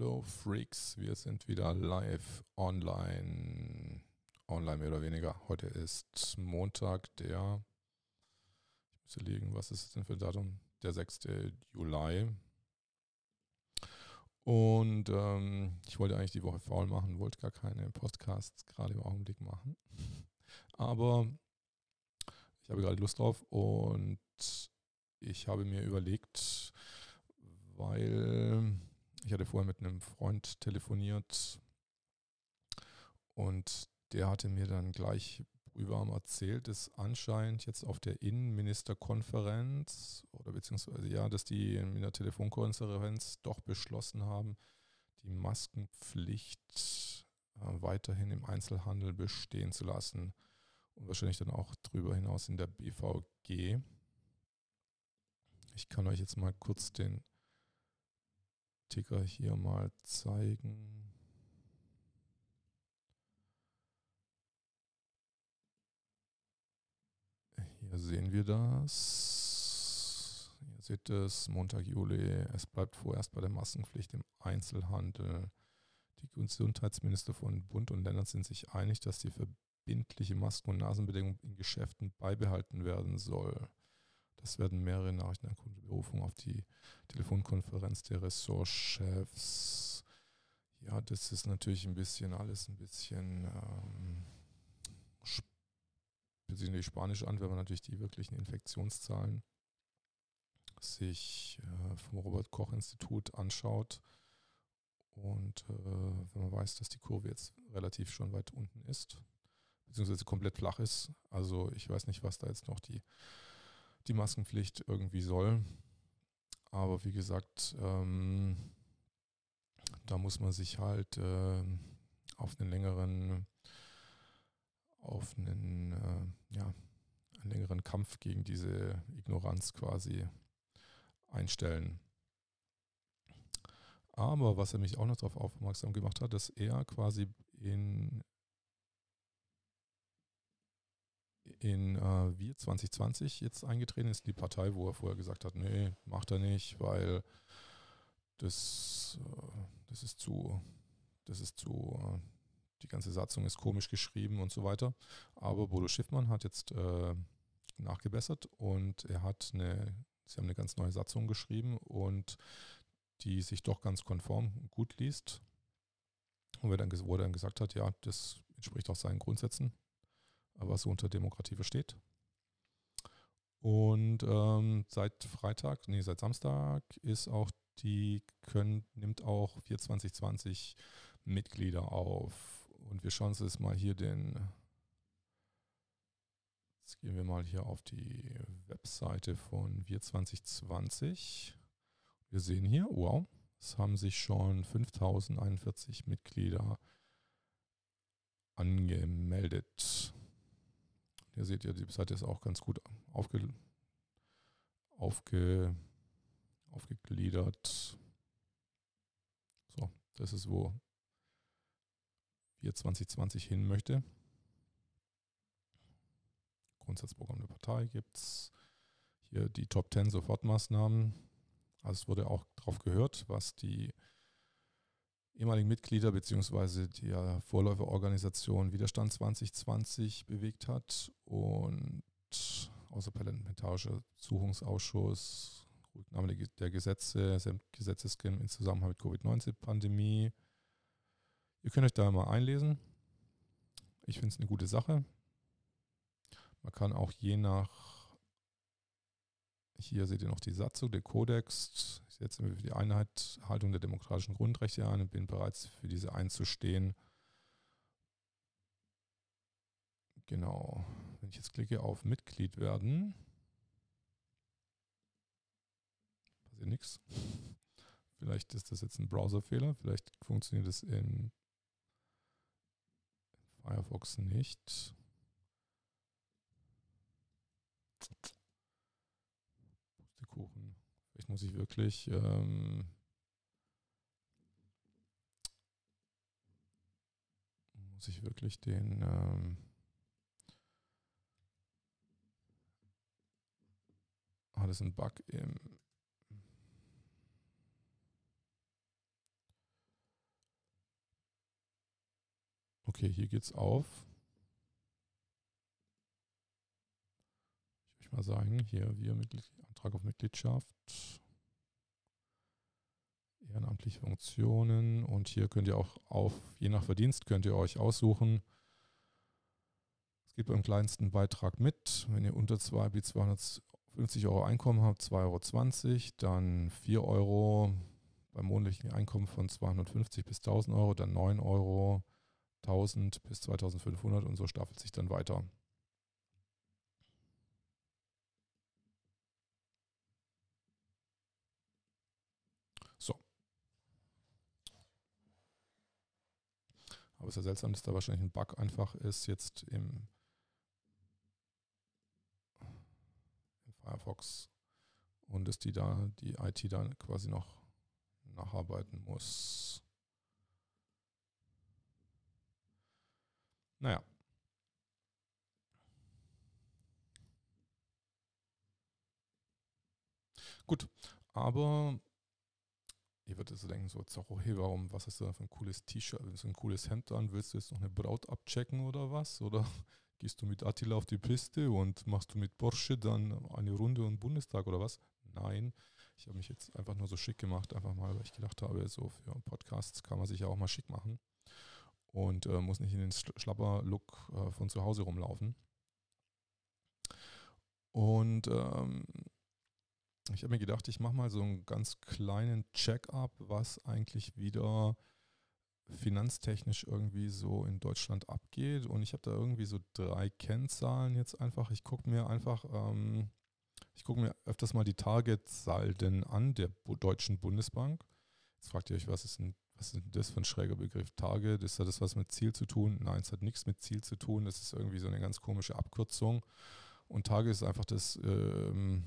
Hallo Freaks, wir sind wieder live online, online mehr oder weniger. Heute ist Montag, der, ich muss überlegen, was ist es denn für ein Datum? Der 6. Juli. Und ähm, ich wollte eigentlich die Woche faul machen, wollte gar keine Podcasts gerade im Augenblick machen. Aber ich habe gerade Lust drauf und ich habe mir überlegt, weil ich hatte vorher mit einem Freund telefoniert und der hatte mir dann gleich brühwarm erzählt, dass anscheinend jetzt auf der Innenministerkonferenz oder beziehungsweise ja, dass die in der Telefonkonferenz doch beschlossen haben, die Maskenpflicht äh, weiterhin im Einzelhandel bestehen zu lassen und wahrscheinlich dann auch darüber hinaus in der BVG. Ich kann euch jetzt mal kurz den Ticker hier mal zeigen. Hier sehen wir das. Hier seht ihr es, Montag, Juli. Es bleibt vorerst bei der Maskenpflicht im Einzelhandel. Die Gesundheitsminister von Bund und Ländern sind sich einig, dass die verbindliche Masken- und Nasenbedeckung in Geschäften beibehalten werden soll. Das werden mehrere Nachrichten an Kundenberufung auf die Telefonkonferenz der Ressortchefs. Ja, das ist natürlich ein bisschen alles ein bisschen ähm, sich Spanisch an, wenn man natürlich die wirklichen Infektionszahlen sich äh, vom Robert Koch Institut anschaut. Und äh, wenn man weiß, dass die Kurve jetzt relativ schon weit unten ist, beziehungsweise komplett flach ist, also ich weiß nicht, was da jetzt noch die die Maskenpflicht irgendwie soll. Aber wie gesagt, ähm, da muss man sich halt äh, auf einen längeren, auf einen, äh, ja, einen längeren Kampf gegen diese Ignoranz quasi einstellen. Aber was er mich auch noch darauf aufmerksam gemacht hat, dass er quasi in in äh, Wir 2020 jetzt eingetreten ist, die Partei, wo er vorher gesagt hat, nee, macht er nicht, weil das, äh, das ist zu, das ist zu, äh, die ganze Satzung ist komisch geschrieben und so weiter. Aber Bodo Schiffmann hat jetzt äh, nachgebessert und er hat eine, sie haben eine ganz neue Satzung geschrieben und die sich doch ganz konform gut liest. Und er dann, wo er dann gesagt hat, ja, das entspricht auch seinen Grundsätzen, was so unter Demokratie versteht. Und ähm, seit Freitag, nee, seit Samstag ist auch die, können, nimmt auch 4 2020 Mitglieder auf. Und wir schauen uns jetzt mal hier den, jetzt gehen wir mal hier auf die Webseite von Wir 2020. Wir sehen hier, wow, es haben sich schon 5041 Mitglieder angemeldet. Hier seht ihr, die Seite ist auch ganz gut aufge, aufge, aufgegliedert. So, das ist, wo wir 2020 hin möchte. Grundsatzprogramm der Partei gibt es. Hier die Top 10 Sofortmaßnahmen. Also es wurde auch darauf gehört, was die ehemaligen Mitglieder bzw. der Vorläuferorganisation Widerstand 2020 bewegt hat und außerparlamentarischer Suchungsausschuss, Rücknahme der Gesetze, Gesetzesgrim in Zusammenhang mit Covid-19-Pandemie. Ihr könnt euch da mal einlesen. Ich finde es eine gute Sache. Man kann auch je nach hier seht ihr noch die Satzung, der Kodex. Ich setze mir für die Einhaltung der demokratischen Grundrechte ein und bin bereits für diese einzustehen. Genau. Wenn ich jetzt klicke auf Mitglied werden, passiert nichts. Vielleicht ist das jetzt ein Browserfehler. Vielleicht funktioniert es in Firefox nicht. Jetzt muss ich wirklich. Ähm, muss ich wirklich den. Ähm, ah, das ist ein Bug im. Okay, hier geht's auf. Ich würde mal sagen, hier wir Mitglied Antrag auf Mitgliedschaft. Ehrenamtliche Funktionen und hier könnt ihr auch auf, je nach Verdienst, könnt ihr euch aussuchen. Es geht beim kleinsten Beitrag mit. Wenn ihr unter 2 bis 250 Euro Einkommen habt, 2,20 Euro, dann 4 Euro beim monatlichen Einkommen von 250 bis 1000 Euro, dann 9 Euro, 1000 bis 2500 und so staffelt sich dann weiter. Aber es ist ja seltsam, dass da wahrscheinlich ein Bug einfach ist jetzt im, im Firefox und dass die da, die IT da quasi noch nacharbeiten muss. Naja. Gut, aber Ihr werdet so denken, so, Zorro, hey, warum, was hast du da für ein cooles T-Shirt, so ein cooles Hemd an? Willst du jetzt noch eine Braut abchecken oder was? Oder gehst du mit Attila auf die Piste und machst du mit Porsche dann eine Runde und Bundestag oder was? Nein, ich habe mich jetzt einfach nur so schick gemacht, einfach mal, weil ich gedacht habe, so für Podcasts kann man sich ja auch mal schick machen und äh, muss nicht in den Schlapper-Look äh, von zu Hause rumlaufen. Und ähm, ich habe mir gedacht, ich mache mal so einen ganz kleinen Check-up, was eigentlich wieder finanztechnisch irgendwie so in Deutschland abgeht. Und ich habe da irgendwie so drei Kennzahlen jetzt einfach. Ich gucke mir einfach, ähm, ich gucke mir öfters mal die Target-Salden an der Deutschen Bundesbank. Jetzt fragt ihr euch, was ist denn, was ist das für ein schräger Begriff? Target, ist das was mit Ziel zu tun? Nein, es hat nichts mit Ziel zu tun. Das ist irgendwie so eine ganz komische Abkürzung. Und Target ist einfach das, ähm,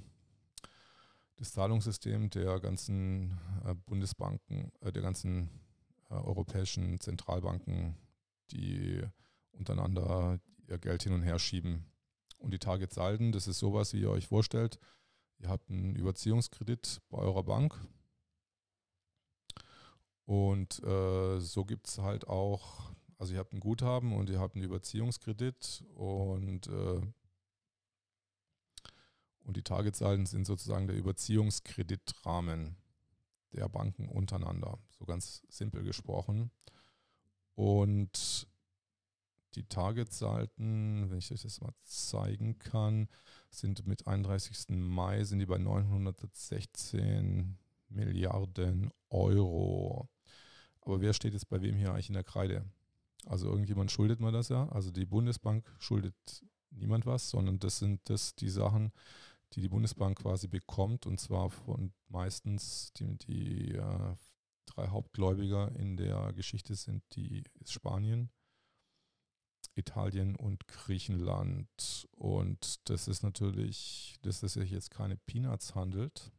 das Zahlungssystem der ganzen äh, Bundesbanken, äh, der ganzen äh, europäischen Zentralbanken, die untereinander ihr Geld hin und her schieben. Und die Target-Salden, das ist sowas, wie ihr euch vorstellt. Ihr habt einen Überziehungskredit bei eurer Bank. Und äh, so gibt es halt auch, also ihr habt ein Guthaben und ihr habt einen Überziehungskredit und äh, und die Targetzahlen sind sozusagen der Überziehungskreditrahmen der Banken untereinander, so ganz simpel gesprochen. Und die Targetsalden, wenn ich euch das mal zeigen kann, sind mit 31. Mai sind die bei 916 Milliarden Euro. Aber wer steht jetzt bei wem hier eigentlich in der Kreide? Also irgendjemand schuldet man das ja. Also die Bundesbank schuldet niemand was, sondern das sind das die Sachen, die die Bundesbank quasi bekommt, und zwar von meistens die, die äh, drei Hauptgläubiger in der Geschichte sind die Spanien, Italien und Griechenland. Und das ist natürlich, dass es sich jetzt keine Peanuts handelt.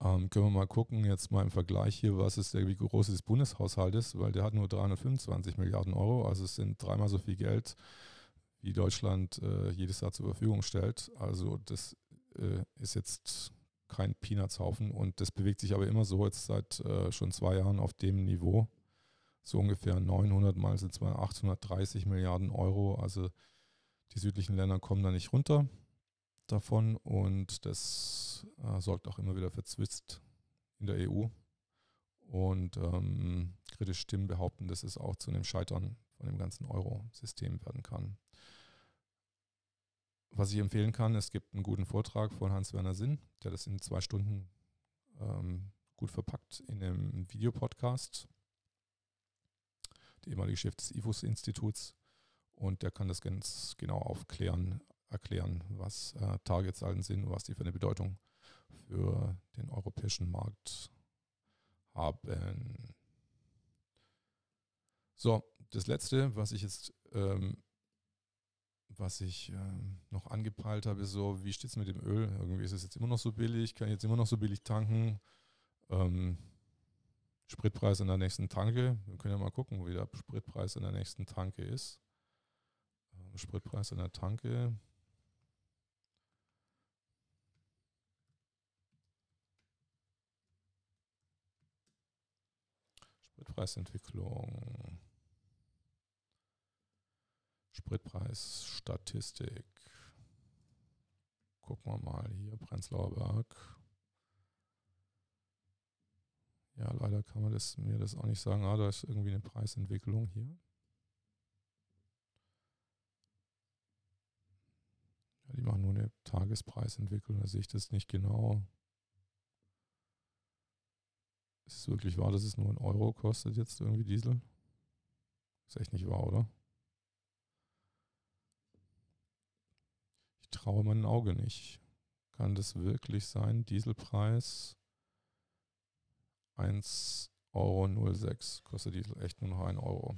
Ähm, können wir mal gucken, jetzt mal im Vergleich hier, was ist der, wie groß das Bundeshaushalt ist, weil der hat nur 325 Milliarden Euro, also es sind dreimal so viel Geld wie Deutschland äh, jedes Jahr zur Verfügung stellt. Also das äh, ist jetzt kein Peanutshaufen und das bewegt sich aber immer so jetzt seit äh, schon zwei Jahren auf dem Niveau. So ungefähr 900 mal sind es 830 Milliarden Euro. Also die südlichen Länder kommen da nicht runter davon und das äh, sorgt auch immer wieder für Zwist in der EU. Und ähm, kritische Stimmen behaupten, dass es auch zu einem Scheitern von dem ganzen Euro-System werden kann was ich empfehlen kann, es gibt einen guten Vortrag von Hans-Werner Sinn, der das in zwei Stunden ähm, gut verpackt in einem Videopodcast. Der ehemalige Chef des IFUS-Instituts. Und der kann das ganz genau aufklären, erklären, was äh, Targetsalden sind und was die für eine Bedeutung für den europäischen Markt haben. So, das letzte, was ich jetzt ähm, was ich ähm, noch angepeilt habe, ist so, wie steht es mit dem Öl? Irgendwie ist es jetzt immer noch so billig, kann ich jetzt immer noch so billig tanken. Ähm, Spritpreis in der nächsten Tanke. Wir können ja mal gucken, wie der Spritpreis in der nächsten Tanke ist. Ähm, Spritpreis in der Tanke. Spritpreisentwicklung. Spritpreisstatistik. Gucken wir mal hier, Prenzlauer Berg. Ja, leider kann man das, mir das auch nicht sagen. Ah, da ist irgendwie eine Preisentwicklung hier. Ja, die machen nur eine Tagespreisentwicklung, da sehe ich das nicht genau. Ist es wirklich wahr, dass es nur ein Euro kostet jetzt irgendwie Diesel? Ist echt nicht wahr, oder? Traue meinem Auge nicht. Kann das wirklich sein? Dieselpreis 1,06 Euro kostet Diesel echt nur noch 1 Euro.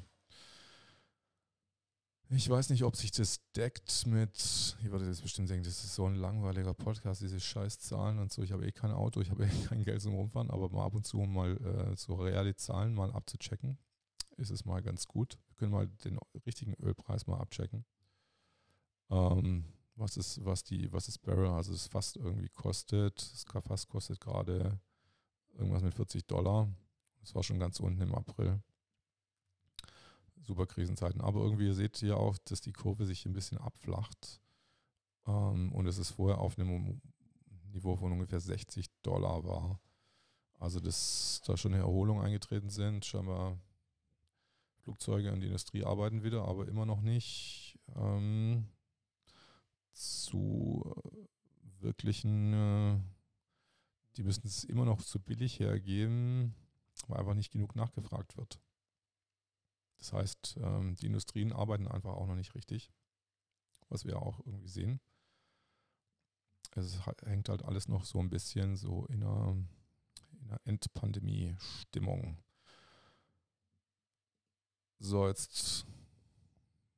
Ich weiß nicht, ob sich das deckt mit, ich würde jetzt bestimmt denken, das ist so ein langweiliger Podcast, diese scheiß Zahlen und so. Ich habe eh kein Auto, ich habe eh kein Geld zum Rumfahren, aber mal ab und zu mal äh, so reale Zahlen mal abzuchecken, ist es mal ganz gut. Wir können mal den richtigen Ölpreis mal abchecken. Ähm, was ist, was die, was ist Barrel, also es fast irgendwie kostet. Das fast kostet gerade irgendwas mit 40 Dollar. Das war schon ganz unten im April super Krisenzeiten. Aber irgendwie seht ihr auch, dass die Kurve sich ein bisschen abflacht. Ähm, und es ist vorher auf einem Niveau von ungefähr 60 Dollar war. Also, dass da schon eine Erholung eingetreten sind. Scheinbar Flugzeuge und die Industrie arbeiten wieder, aber immer noch nicht ähm, wirklichen, äh, die müssen es immer noch zu billig hergeben, weil einfach nicht genug nachgefragt wird. Das heißt, ähm, die Industrien arbeiten einfach auch noch nicht richtig, was wir auch irgendwie sehen. Es hängt halt alles noch so ein bisschen so in einer, in einer Endpandemie-Stimmung. So, jetzt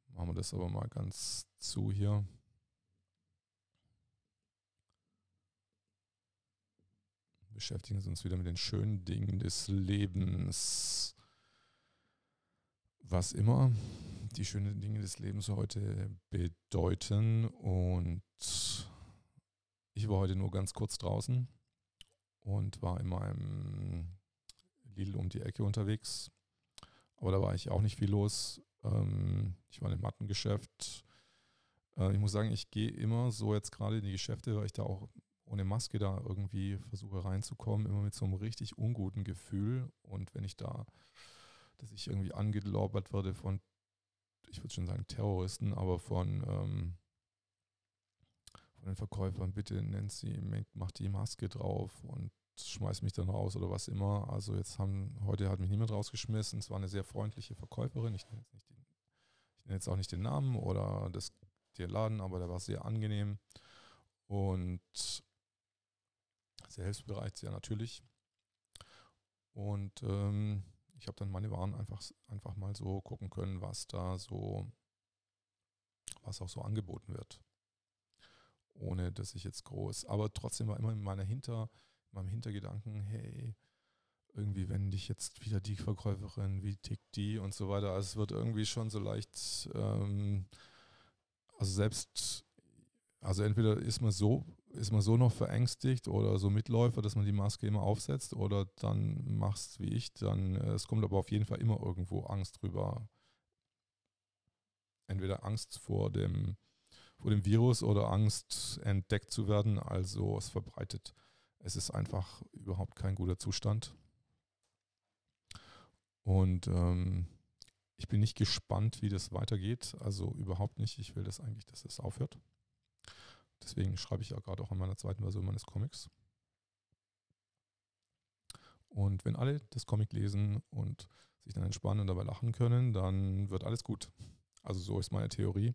machen wir das aber mal ganz zu hier. Beschäftigen uns wieder mit den schönen Dingen des Lebens was immer die schönen Dinge des Lebens heute bedeuten. Und ich war heute nur ganz kurz draußen und war in meinem Lidl um die Ecke unterwegs. Aber da war ich auch nicht viel los. Ähm, ich war im Mattengeschäft. Äh, ich muss sagen, ich gehe immer so jetzt gerade in die Geschäfte, weil ich da auch ohne Maske da irgendwie versuche reinzukommen, immer mit so einem richtig unguten Gefühl. Und wenn ich da dass ich irgendwie angelobert werde von, ich würde schon sagen Terroristen, aber von, ähm, von den Verkäufern, bitte nennt sie, macht die Maske drauf und schmeißt mich dann raus oder was immer. Also jetzt haben, heute hat mich niemand rausgeschmissen. Es war eine sehr freundliche Verkäuferin. Ich nenne jetzt, nicht den, ich nenne jetzt auch nicht den Namen oder das, den Laden, aber der war sehr angenehm und sehr hilfsbereit, sehr natürlich. Und ähm, ich habe dann meine Waren einfach, einfach mal so gucken können, was da so, was auch so angeboten wird. Ohne dass ich jetzt groß, aber trotzdem war immer in meiner Hinter, in meinem Hintergedanken, hey, irgendwie, wenn dich jetzt wieder die Verkäuferin, wie tickt die und so weiter. Also es wird irgendwie schon so leicht, ähm, also selbst, also entweder ist man so ist man so noch verängstigt oder so Mitläufer, dass man die Maske immer aufsetzt oder dann machst wie ich, dann äh, es kommt aber auf jeden Fall immer irgendwo Angst drüber. Entweder Angst vor dem, vor dem Virus oder Angst entdeckt zu werden, also es verbreitet. Es ist einfach überhaupt kein guter Zustand. Und ähm, ich bin nicht gespannt, wie das weitergeht. Also überhaupt nicht. Ich will das eigentlich, dass es das aufhört. Deswegen schreibe ich ja gerade auch an meiner zweiten Version meines Comics. Und wenn alle das Comic lesen und sich dann entspannen und dabei lachen können, dann wird alles gut. Also so ist meine Theorie.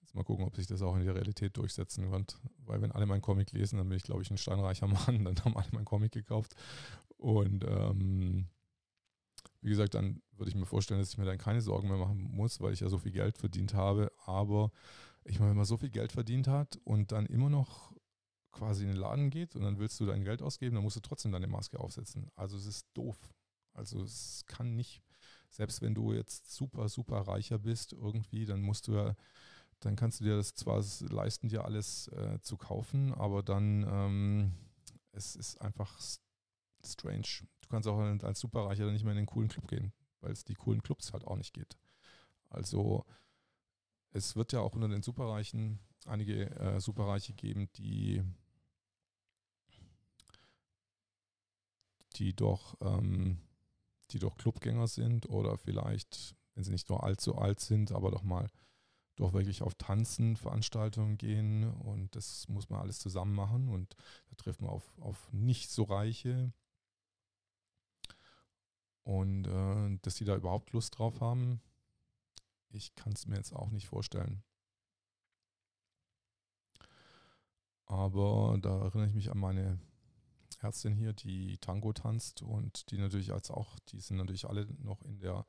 Jetzt mal gucken, ob sich das auch in der Realität durchsetzen wird. Weil wenn alle meinen Comic lesen, dann bin ich, glaube ich, ein steinreicher Mann. Dann haben alle meinen Comic gekauft. Und ähm, wie gesagt, dann würde ich mir vorstellen, dass ich mir dann keine Sorgen mehr machen muss, weil ich ja so viel Geld verdient habe. Aber ich meine, wenn man so viel Geld verdient hat und dann immer noch quasi in den Laden geht und dann willst du dein Geld ausgeben, dann musst du trotzdem deine Maske aufsetzen. Also es ist doof. Also es kann nicht, selbst wenn du jetzt super, super reicher bist irgendwie, dann musst du ja, dann kannst du dir das zwar leisten, dir alles äh, zu kaufen, aber dann ähm, es ist einfach strange. du kannst auch als Superreicher dann nicht mehr in den coolen Club gehen, weil es die coolen Clubs halt auch nicht geht. Also es wird ja auch unter den Superreichen einige äh, Superreiche geben, die, die doch, ähm, die doch Clubgänger sind oder vielleicht, wenn sie nicht nur allzu alt sind, aber doch mal doch wirklich auf Tanzen, Veranstaltungen gehen und das muss man alles zusammen machen und da trifft man auf, auf nicht so Reiche. Und äh, dass die da überhaupt Lust drauf haben, ich kann es mir jetzt auch nicht vorstellen. Aber da erinnere ich mich an meine Ärztin hier, die Tango tanzt und die natürlich als auch, die sind natürlich alle noch in der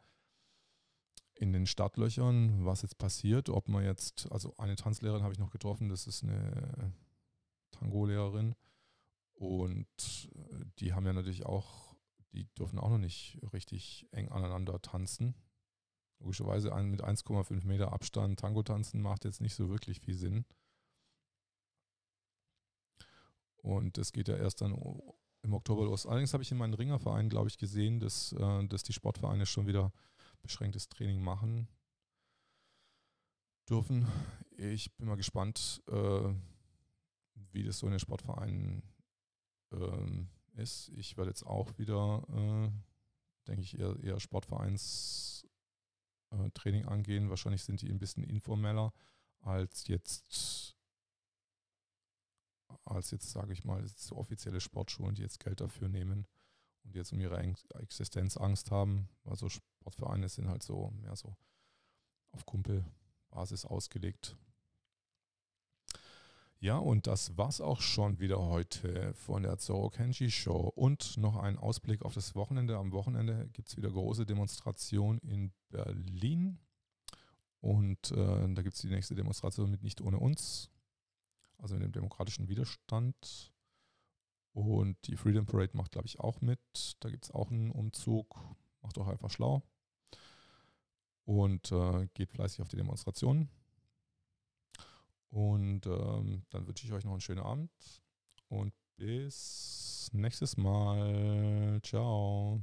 in den Startlöchern, was jetzt passiert, ob man jetzt, also eine Tanzlehrerin habe ich noch getroffen, das ist eine Tango-Lehrerin und äh, die haben ja natürlich auch, die dürfen auch noch nicht richtig eng aneinander tanzen. Logischerweise mit 1,5 Meter Abstand Tango tanzen macht jetzt nicht so wirklich viel Sinn. Und das geht ja erst dann im Oktober los. Allerdings habe ich in meinen Ringervereinen, glaube ich, gesehen, dass, äh, dass die Sportvereine schon wieder beschränktes Training machen dürfen. Ich bin mal gespannt, äh, wie das so in den Sportvereinen äh, ist. Ich werde jetzt auch wieder, äh, denke ich, eher, eher Sportvereinstraining äh, angehen. Wahrscheinlich sind die ein bisschen informeller als jetzt als jetzt, sage ich mal, so offizielle Sportschulen, die jetzt Geld dafür nehmen und jetzt um ihre Existenz Angst haben. Also Sportvereine sind halt so mehr so auf Kumpelbasis ausgelegt. Ja, und das war's auch schon wieder heute von der Zoro Kenji Show. Und noch ein Ausblick auf das Wochenende. Am Wochenende gibt es wieder große Demonstration in Berlin. Und äh, da gibt es die nächste Demonstration mit Nicht ohne uns, also mit dem demokratischen Widerstand. Und die Freedom Parade macht, glaube ich, auch mit. Da gibt es auch einen Umzug. Macht doch einfach schlau. Und äh, geht fleißig auf die Demonstrationen. Und ähm, dann wünsche ich euch noch einen schönen Abend. Und bis nächstes Mal. Ciao.